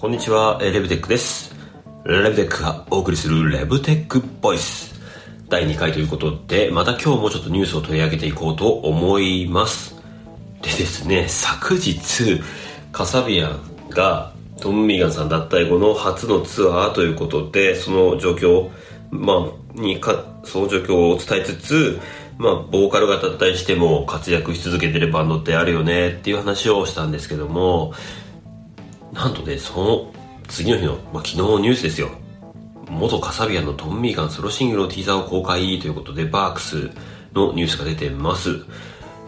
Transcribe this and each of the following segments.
こんにちは、レブテックです。レブテックがお送りするレブテックボイス。第2回ということで、また今日もちょっとニュースを取り上げていこうと思います。でですね、昨日、カサビアンがトム・ミーガンさん脱退後の初のツアーということで、その状況、まあ、にか、その状況を伝えつつ、まあ、ボーカルが脱退しても活躍し続けてるバンドってあるよねっていう話をしたんですけども、なんとね、その次の日の、まあ、昨日のニュースですよ。元カサビアのトンミーガンソロシングルのティーザーを公開ということで、バークスのニュースが出てます。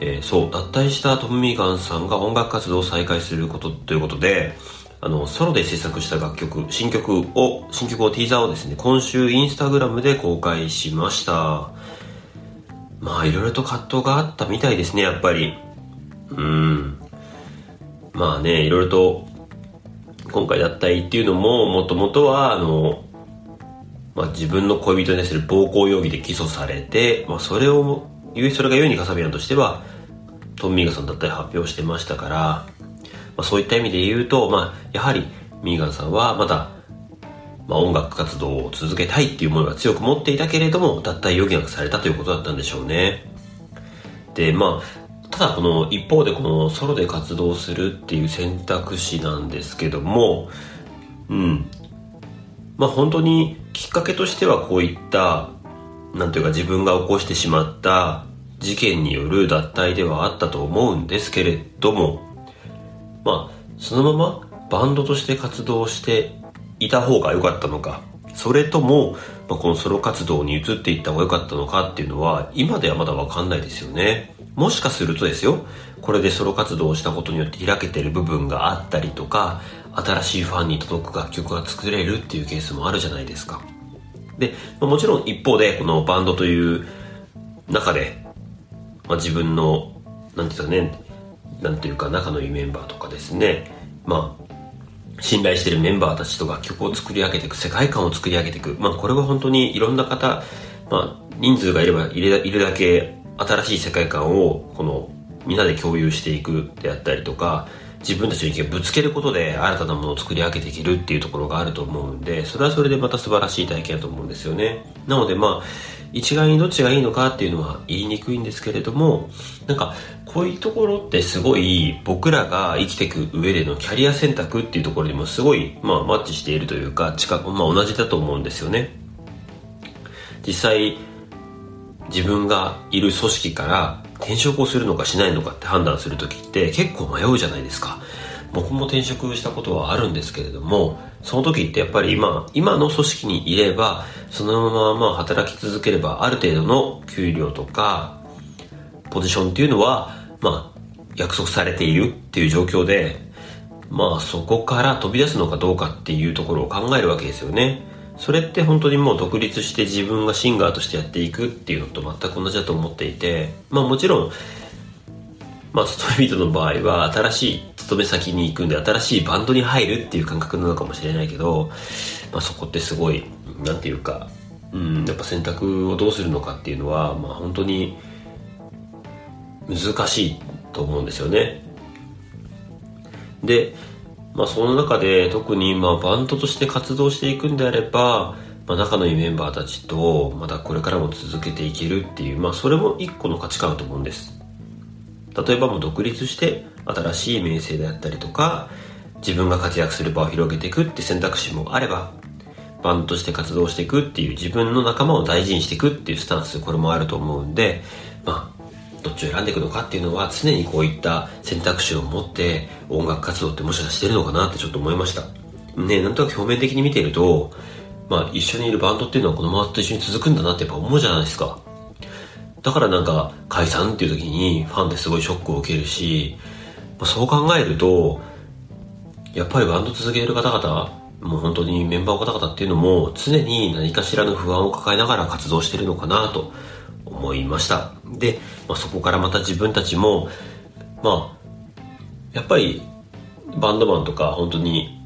えー、そう、脱退したトンミーガンさんが音楽活動を再開することということで、あの、ソロで制作した楽曲、新曲を、新曲をティーザーをですね、今週インスタグラムで公開しました。まあ、いろいろと葛藤があったみたいですね、やっぱり。うん。まあね、いろいろと今回脱退っていうのももともとはあの、まあ、自分の恋人に対する暴行容疑で起訴されて、まあ、それをそれがゆえにカサビアンとしてはトン・ミーガンさんだった発表してましたから、まあ、そういった意味で言うと、まあ、やはりミーガンさんはまだ、まあ、音楽活動を続けたいっていうものが強く持っていたけれども脱退余儀なくされたということだったんでしょうね。でまあただこの一方でこのソロで活動するっていう選択肢なんですけどもうん。まあ本当にきっかけとしてはこういったなんというか自分が起こしてしまった事件による脱退ではあったと思うんですけれどもまあそのままバンドとして活動していた方が良かったのかそれとも、まあ、このソロ活動に移っていった方が良かったのかっていうのは今ではまだ分かんないですよね。もしかするとですよ。これでソロ活動をしたことによって開けてる部分があったりとか新しいファンに届く楽曲が作れるっていうケースもあるじゃないですか。でもちろん一方でこのバンドという中で、まあ、自分のなんていうかねなんていうか仲のいいメンバーとかですね。まあ信頼してるメンバーたちと楽曲を作り上げていく世界観を作り上げていく。まあこれは本当にいろんな方まあ人数がいればいるだけ新しい世界観をこのみんなで共有していくであったりとか自分たちの意見をぶつけることで新たなものを作り上げていけるっていうところがあると思うんでそれはそれでまた素晴らしい体験だと思うんですよね。なのでまあ一概にどっちがいいのかっていうのは言いにくいんですけれどもなんかこういうところってすごい僕らが生きていく上でのキャリア選択っていうところにもすごい、まあ、マッチしているというか近く、まあ、同じだと思うんですよね。実際自分がいる組織から転職をするのかしないのかって判断する時って結構迷うじゃないですか。僕も転職したことはあるんですけれどもその時ってやっぱり今今の組織にいればそのまままあ働き続ければある程度の給料とかポジションっていうのはまあ約束されているっていう状況でまあそこから飛び出すのかどうかっていうところを考えるわけですよね。それって本当にもう独立して自分がシンガーとしてやっていくっていうのと全く同じだと思っていてまあもちろんまあ勤め人の場合は新しい勤め先に行くんで新しいバンドに入るっていう感覚なのかもしれないけど、まあ、そこってすごいなんていうかうんやっぱ選択をどうするのかっていうのはまあ本当に難しいと思うんですよね。でまあ、その中で特にまあバンドとして活動していくんであれば、まあ、仲のいいメンバーたちとまたこれからも続けていけるっていう、まあ、それも一個の価値観だと思うんです。例えばもう独立して新しい名声であったりとか自分が活躍する場を広げていくって選択肢もあればバンドとして活動していくっていう自分の仲間を大事にしていくっていうスタンスこれもあると思うんでまあどっちを選んでいくのかっていうのは常にこういった選択肢を持って音楽活動ってもしかしてるのかなってちょっと思いました。ねなんとなく表面的に見ているとまあ一緒にいるバンドっていうのはこのままと一緒に続くんだなってやっぱ思うじゃないですか。だからなんか解散っていう時にファンってすごいショックを受けるし、まあ、そう考えるとやっぱりバンド続ける方々もう本当にメンバーの方々っていうのも常に何かしらの不安を抱えながら活動してるのかなと思いました。で、まあ、そこからまた自分たちもまあやっぱりバンドマンとか本当に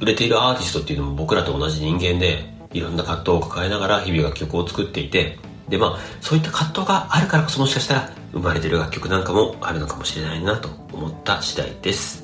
売れているアーティストっていうのも僕らと同じ人間でいろんな葛藤を抱えながら日々楽曲を作っていてでまあそういった葛藤があるからこそもしかしたら生まれてる楽曲なんかもあるのかもしれないなと思った次第です。